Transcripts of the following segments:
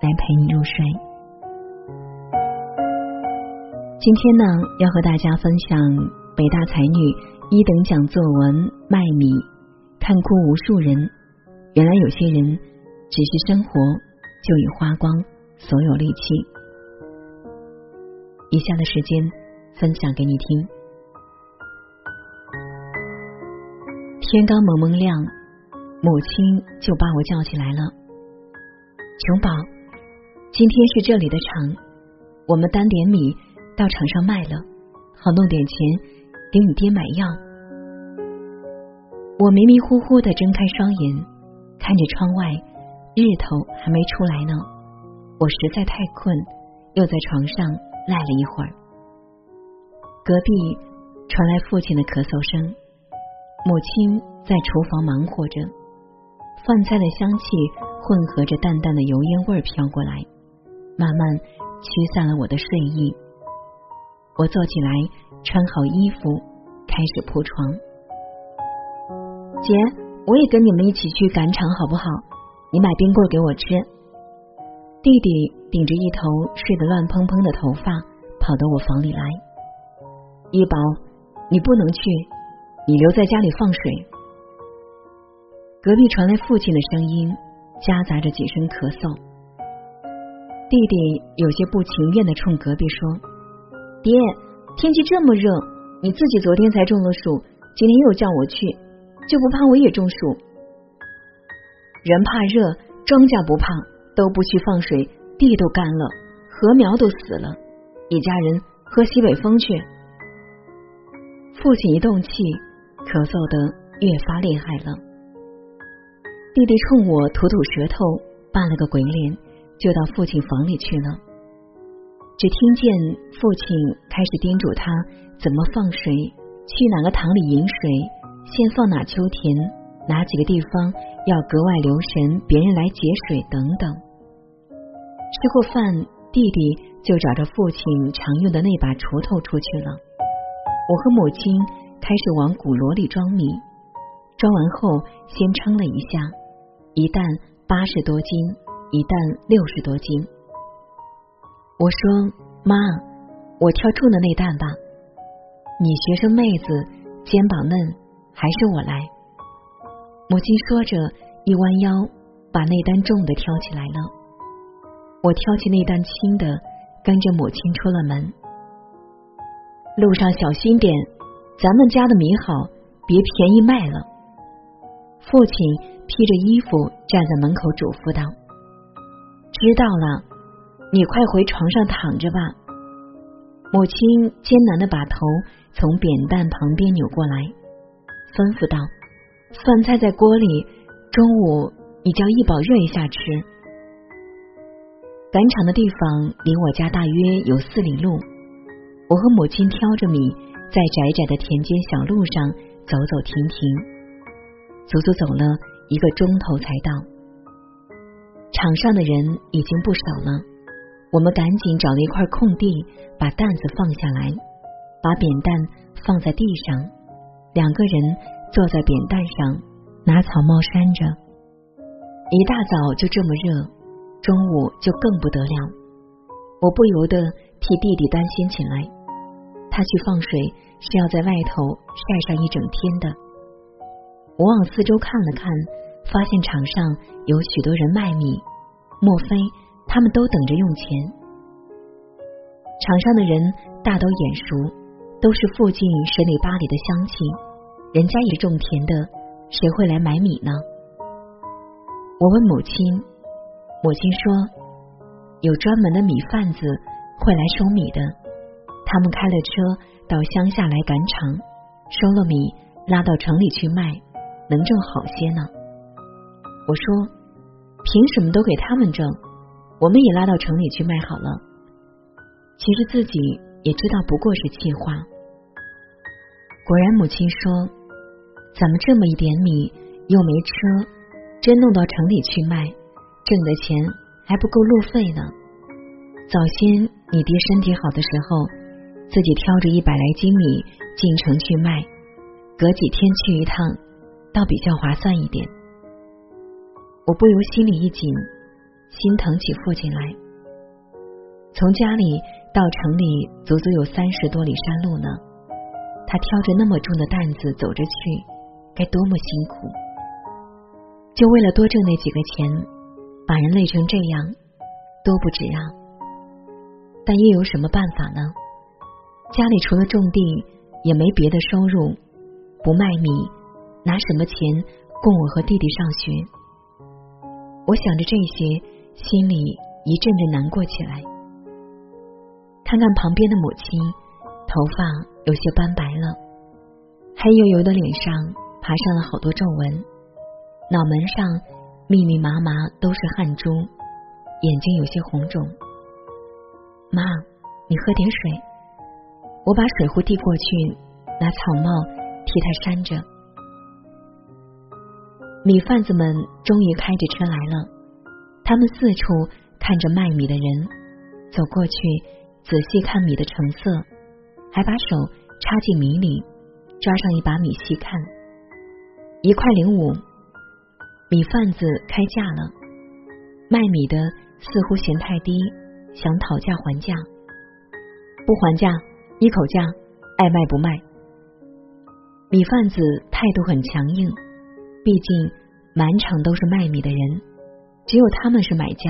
来陪你入睡。今天呢，要和大家分享北大才女一等奖作文《卖米》，看哭无数人。原来有些人只是生活就已花光所有力气。以下的时间分享给你听。天刚蒙蒙亮，母亲就把我叫起来了，琼宝。今天是这里的场，我们担点米到场上卖了，好弄点钱给你爹买药。我迷迷糊糊的睁开双眼，看着窗外，日头还没出来呢。我实在太困，又在床上赖了一会儿。隔壁传来父亲的咳嗽声，母亲在厨房忙活着，饭菜的香气混合着淡淡的油烟味飘过来。慢慢驱散了我的睡意，我坐起来，穿好衣服，开始铺床。姐，我也跟你们一起去赶场好不好？你买冰棍给我吃。弟弟顶着一头睡得乱蓬蓬的头发，跑到我房里来。一宝，你不能去，你留在家里放水。隔壁传来父亲的声音，夹杂着几声咳嗽。弟弟有些不情愿的冲隔壁说：“爹，天气这么热，你自己昨天才中了暑，今天又叫我去，就不怕我也中暑？人怕热，庄稼不怕，都不去放水，地都干了，禾苗都死了，一家人喝西北风去。”父亲一动气，咳嗽的越发厉害了。弟弟冲我吐吐舌头，扮了个鬼脸。就到父亲房里去了，只听见父亲开始叮嘱他怎么放水，去哪个塘里引水，先放哪秋田，哪几个地方要格外留神，别人来截水等等。吃过饭，弟弟就找着父亲常用的那把锄头出去了。我和母亲开始往鼓箩里装米，装完后先称了一下，一担八十多斤。一担六十多斤，我说妈，我挑重的那担吧。你学生妹子肩膀嫩，还是我来。母亲说着，一弯腰把那担重的挑起来了。我挑起那担轻的，跟着母亲出了门。路上小心点，咱们家的米好，别便宜卖了。父亲披着衣服站在门口嘱咐道。知道了，你快回床上躺着吧。母亲艰难的把头从扁担旁边扭过来，吩咐道：“饭菜在锅里，中午你叫一宝热一下吃。”赶场的地方离我家大约有四里路，我和母亲挑着米，在窄窄的田间小路上走走停停，足足走了一个钟头才到。场上的人已经不少了，我们赶紧找了一块空地，把担子放下来，把扁担放在地上，两个人坐在扁担上，拿草帽扇着。一大早就这么热，中午就更不得了。我不由得替弟弟担心起来，他去放水是要在外头晒上一整天的。我往四周看了看。发现场上有许多人卖米，莫非他们都等着用钱？场上的人大都眼熟，都是附近十里八里的乡亲，人家也种田的，谁会来买米呢？我问母亲，母亲说有专门的米贩子会来收米的，他们开了车到乡下来赶场，收了米拉到城里去卖，能挣好些呢。我说：“凭什么都给他们挣？我们也拉到城里去卖好了。其实自己也知道不过是气话。果然，母亲说：“咱们这么一点米，又没车，真弄到城里去卖，挣的钱还不够路费呢。早先你爹身体好的时候，自己挑着一百来斤米进城去卖，隔几天去一趟，倒比较划算一点。”我不由心里一紧，心疼起父亲来。从家里到城里，足足有三十多里山路呢。他挑着那么重的担子走着去，该多么辛苦！就为了多挣那几个钱，把人累成这样，多不值啊！但又有什么办法呢？家里除了种地，也没别的收入，不卖米，拿什么钱供我和弟弟上学？我想着这些，心里一阵阵难过起来。看看旁边的母亲，头发有些斑白了，黑油油的脸上爬上了好多皱纹，脑门上密密麻麻都是汗珠，眼睛有些红肿。妈，你喝点水。我把水壶递过去，拿草帽替他扇着。米贩子们终于开着车来了，他们四处看着卖米的人，走过去仔细看米的成色，还把手插进米里抓上一把米细看。一块零五，米贩子开价了，卖米的似乎嫌太低，想讨价还价，不还价，一口价，爱卖不卖。米贩子态度很强硬。毕竟满场都是卖米的人，只有他们是买家，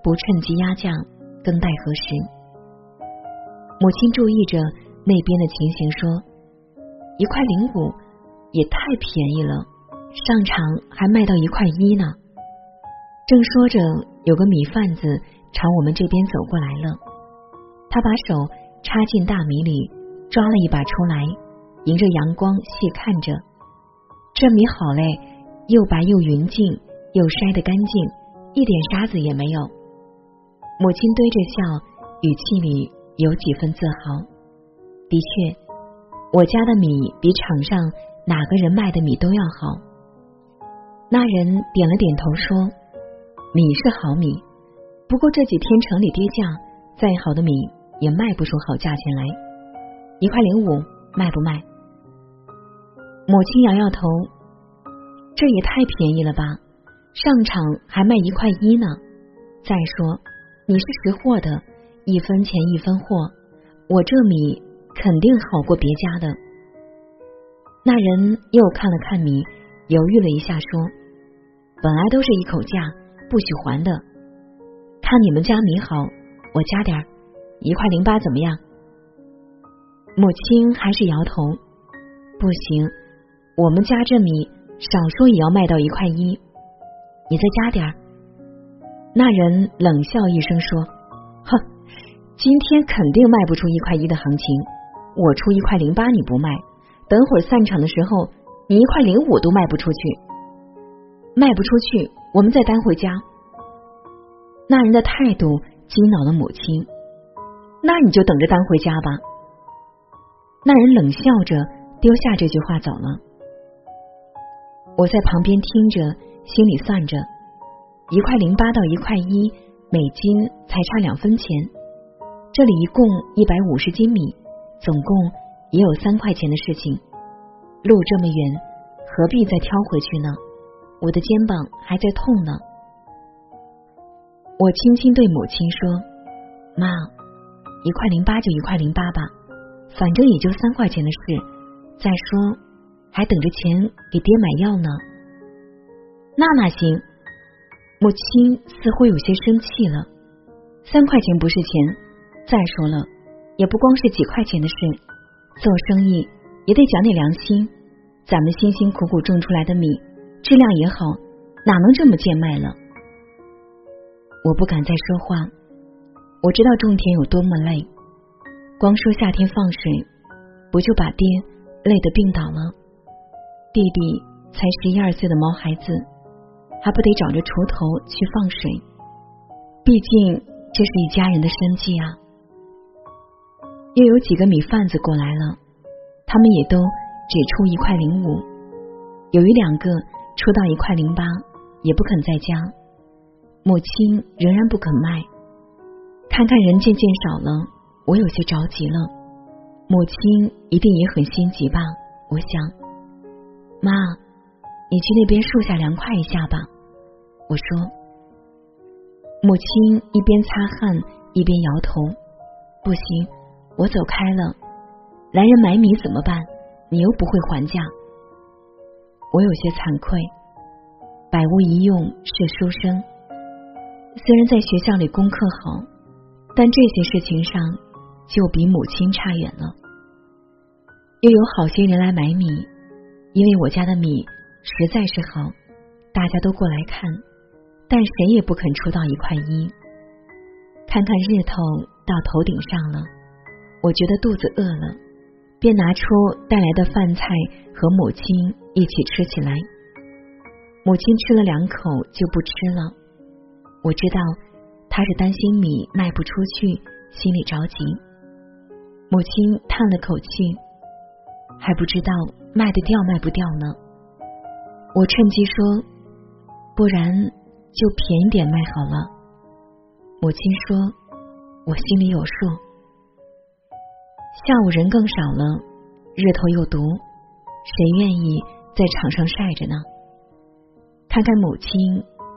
不趁机压价，更待何时？母亲注意着那边的情形，说：“一块零五也太便宜了，上场还卖到一块一呢。”正说着，有个米贩子朝我们这边走过来了，他把手插进大米里，抓了一把出来，迎着阳光细看着，这米好嘞。又白又匀净，又筛得干净，一点沙子也没有。母亲堆着笑，语气里有几分自豪。的确，我家的米比场上哪个人卖的米都要好。那人点了点头说：“米是好米，不过这几天城里跌价，再好的米也卖不出好价钱来。一块零五，卖不卖？”母亲摇摇头。这也太便宜了吧！上场还卖一块一呢。再说你是识货的，一分钱一分货，我这米肯定好过别家的。那人又看了看米，犹豫了一下，说：“本来都是一口价，不许还的。看你们家米好，我加点儿一块零八怎么样？”母亲还是摇头：“不行，我们家这米。”少说也要卖到一块一，你再加点儿。那人冷笑一声说：“哼，今天肯定卖不出一块一的行情。我出一块零八，你不卖，等会儿散场的时候，你一块零五都卖不出去。卖不出去，我们再担回家。”那人的态度激恼了母亲。那你就等着担回家吧。那人冷笑着丢下这句话走了。我在旁边听着，心里算着，一块零八到一块一，每斤才差两分钱。这里一共一百五十斤米，总共也有三块钱的事情。路这么远，何必再挑回去呢？我的肩膀还在痛呢。我轻轻对母亲说：“妈，一块零八就一块零八吧，反正也就三块钱的事。再说。”还等着钱给爹买药呢，那哪行？母亲似乎有些生气了。三块钱不是钱，再说了，也不光是几块钱的事。做生意也得讲点良心。咱们辛辛苦苦种出来的米，质量也好，哪能这么贱卖了？我不敢再说话。我知道种田有多么累，光说夏天放水，不就把爹累得病倒了？弟弟才十一二岁的毛孩子，还不得找着锄头去放水？毕竟这是一家人的生计啊。又有几个米贩子过来了，他们也都只出一块零五，有一两个出到一块零八，也不肯再加。母亲仍然不肯卖。看看人渐渐少了，我有些着急了。母亲一定也很心急吧？我想，妈，你去那边树下凉快一下吧。我说。母亲一边擦汗一边摇头，不行，我走开了。来人买米怎么办？你又不会还价。我有些惭愧，百无一用是书生。虽然在学校里功课好。但这些事情上就比母亲差远了。又有好些人来买米，因为我家的米实在是好，大家都过来看，但谁也不肯出到一块一。看看日头到头顶上了，我觉得肚子饿了，便拿出带来的饭菜和母亲一起吃起来。母亲吃了两口就不吃了，我知道。她是担心米卖不出去，心里着急。母亲叹了口气，还不知道卖得掉卖不掉呢。我趁机说：“不然就便宜点卖好了。”母亲说：“我心里有数。”下午人更少了，日头又毒，谁愿意在场上晒着呢？看看母亲，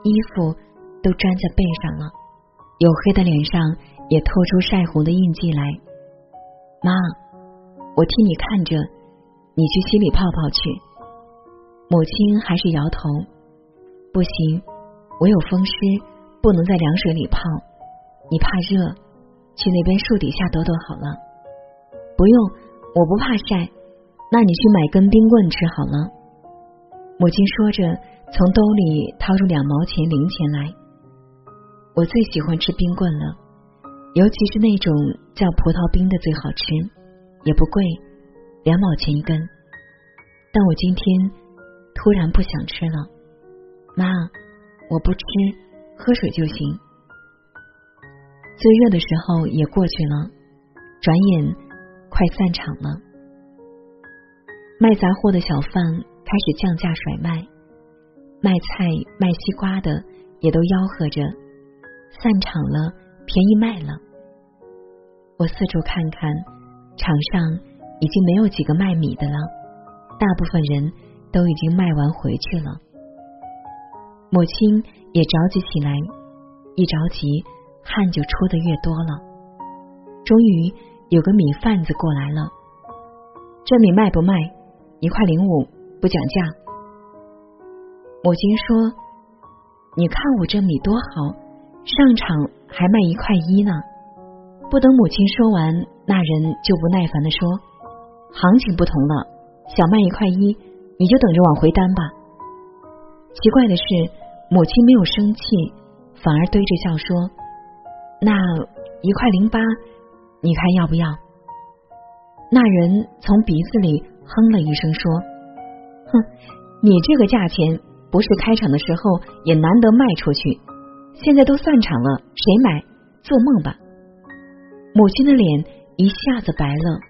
衣服都粘在背上了。黝黑的脸上也透出晒红的印记来。妈，我替你看着，你去溪里泡泡去。母亲还是摇头，不行，我有风湿，不能在凉水里泡。你怕热，去那边树底下躲躲好了。不用，我不怕晒。那你去买根冰棍吃好了。母亲说着，从兜里掏出两毛钱零钱来。我最喜欢吃冰棍了，尤其是那种叫葡萄冰的最好吃，也不贵，两毛钱一根。但我今天突然不想吃了，妈，我不吃，喝水就行。最热的时候也过去了，转眼快散场了。卖杂货的小贩开始降价甩卖，卖菜卖西瓜的也都吆喝着。散场了，便宜卖了。我四处看看，场上已经没有几个卖米的了，大部分人都已经卖完回去了。母亲也着急起来，一着急汗就出的越多了。终于有个米贩子过来了，这米卖不卖？一块零五，不讲价。母亲说：“你看我这米多好。”上场还卖一块一呢，不等母亲说完，那人就不耐烦的说：“行情不同了，想卖一块一，你就等着往回担吧。”奇怪的是，母亲没有生气，反而堆着笑说：“那一块零八，你看要不要？”那人从鼻子里哼了一声说：“哼，你这个价钱，不是开场的时候也难得卖出去。”现在都散场了，谁买？做梦吧！母亲的脸一下子白了，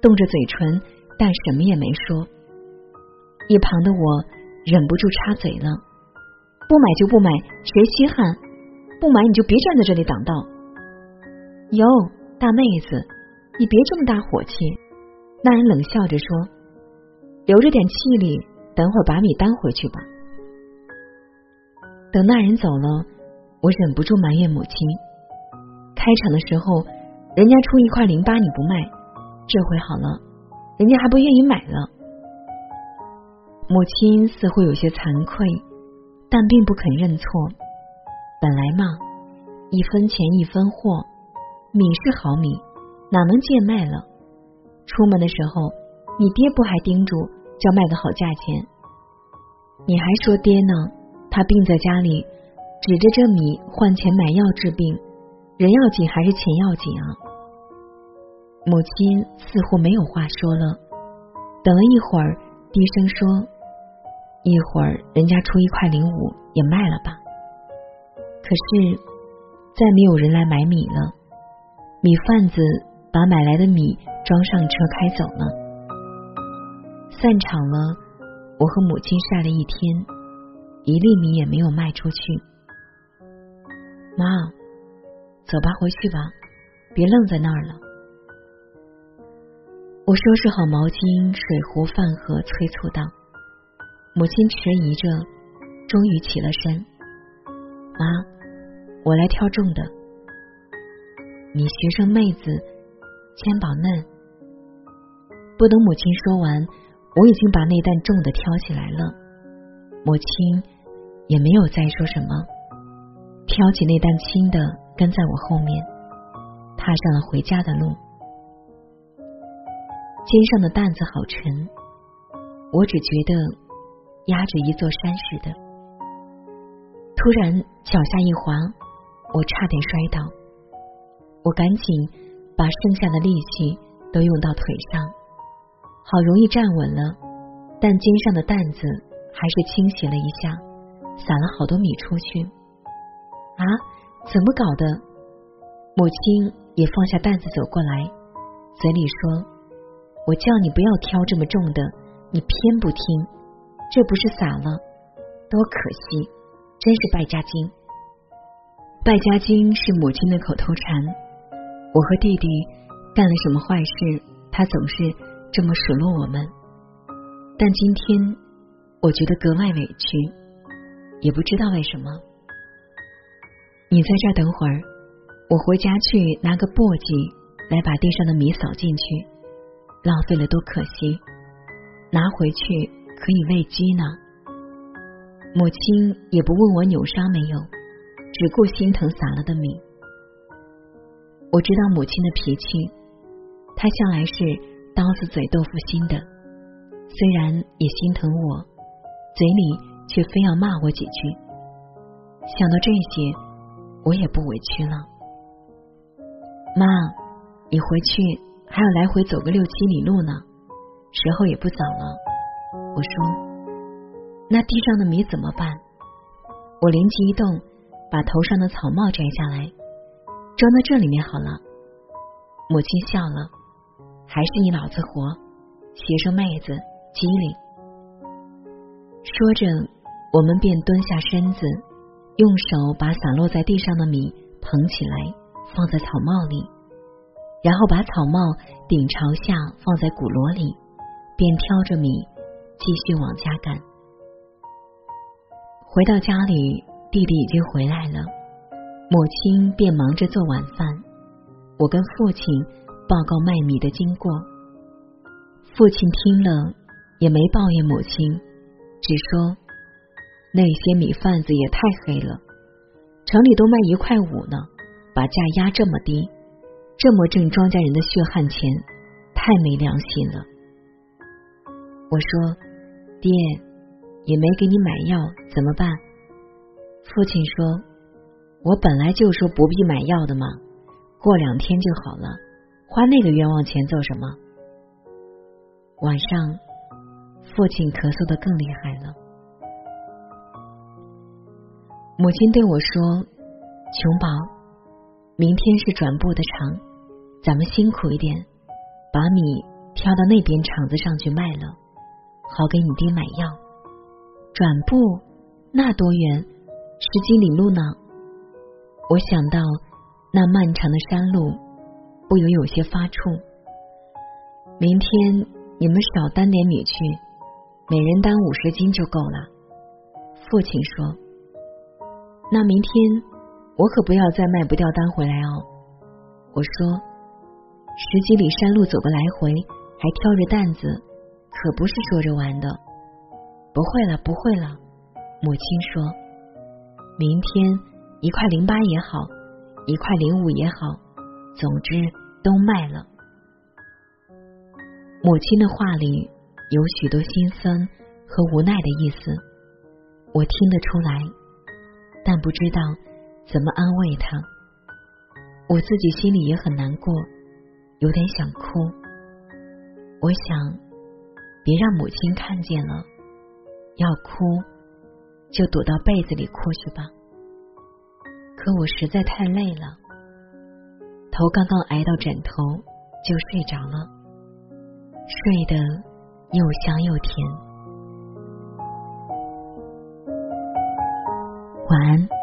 动着嘴唇，但什么也没说。一旁的我忍不住插嘴了：“不买就不买，谁稀罕？不买你就别站在这里挡道。”哟，大妹子，你别这么大火气。那人冷笑着说：“留着点气力，等会儿把米担回去吧。”等那人走了。我忍不住埋怨母亲：开场的时候，人家出一块零八你不卖，这回好了，人家还不愿意买了。母亲似乎有些惭愧，但并不肯认错。本来嘛，一分钱一分货，米是好米，哪能贱卖了？出门的时候，你爹不还叮嘱，叫卖个好价钱？你还说爹呢？他病在家里。指着这米换钱买药治病，人要紧还是钱要紧啊？母亲似乎没有话说了，等了一会儿，低声说：“一会儿人家出一块零五也卖了吧。”可是再没有人来买米了。米贩子把买来的米装上车开走了。散场了，我和母亲晒了一天，一粒米也没有卖出去。妈，走吧，回去吧，别愣在那儿了。我收拾好毛巾、水壶、饭盒，催促道：“母亲迟疑着，终于起了身。妈，我来挑重的。你学生妹子，肩膀嫩。”不等母亲说完，我已经把那担重的挑起来了。母亲也没有再说什么，挑起那担轻的，跟在我后面，踏上了回家的路。肩上的担子好沉，我只觉得压着一座山似的。突然脚下一滑，我差点摔倒。我赶紧把剩下的力气都用到腿上，好容易站稳了，但肩上的担子还是倾斜了一下，撒了好多米出去。啊，怎么搞的？母亲也放下担子走过来，嘴里说。我叫你不要挑这么重的，你偏不听，这不是撒了，多可惜！真是败家精。败家精是母亲的口头禅。我和弟弟干了什么坏事，他总是这么数落我们。但今天我觉得格外委屈，也不知道为什么。你在这儿等会儿，我回家去拿个簸箕来把地上的米扫进去。浪费了多可惜，拿回去可以喂鸡呢。母亲也不问我扭伤没有，只顾心疼撒了的米。我知道母亲的脾气，她向来是刀子嘴豆腐心的，虽然也心疼我，嘴里却非要骂我几句。想到这些，我也不委屈了。妈，你回去。还要来回走个六七里路呢，时候也不早了。我说：“那地上的米怎么办？”我灵机一动，把头上的草帽摘下来，装在这里面好了。母亲笑了：“还是你脑子活，学生妹子机灵。”说着，我们便蹲下身子，用手把散落在地上的米捧起来，放在草帽里。然后把草帽顶朝下放在鼓箩里，便挑着米继续往家赶。回到家里，弟弟已经回来了，母亲便忙着做晚饭。我跟父亲报告卖米的经过，父亲听了也没抱怨母亲，只说那些米贩子也太黑了，城里都卖一块五呢，把价压这么低。这么挣庄稼人的血汗钱，太没良心了。我说：“爹，也没给你买药，怎么办？”父亲说：“我本来就说不必买药的嘛，过两天就好了，花那个冤枉钱做什么？”晚上，父亲咳嗽的更厉害了。母亲对我说：“琼宝，明天是转布的场。”咱们辛苦一点，把米挑到那边场子上去卖了，好给你爹买药。转步那多远？十几里路呢。我想到那漫长的山路，不由有些发怵。明天你们少担点米去，每人担五十斤就够了。父亲说：“那明天我可不要再卖不掉单回来哦。”我说。十几里山路走个来回，还挑着担子，可不是说着玩的。不会了，不会了。母亲说：“明天一块零八也好，一块零五也好，总之都卖了。”母亲的话里有许多心酸和无奈的意思，我听得出来，但不知道怎么安慰她。我自己心里也很难过。有点想哭，我想别让母亲看见了，要哭就躲到被子里哭去吧。可我实在太累了，头刚刚挨到枕头就睡着了，睡得又香又甜。晚安。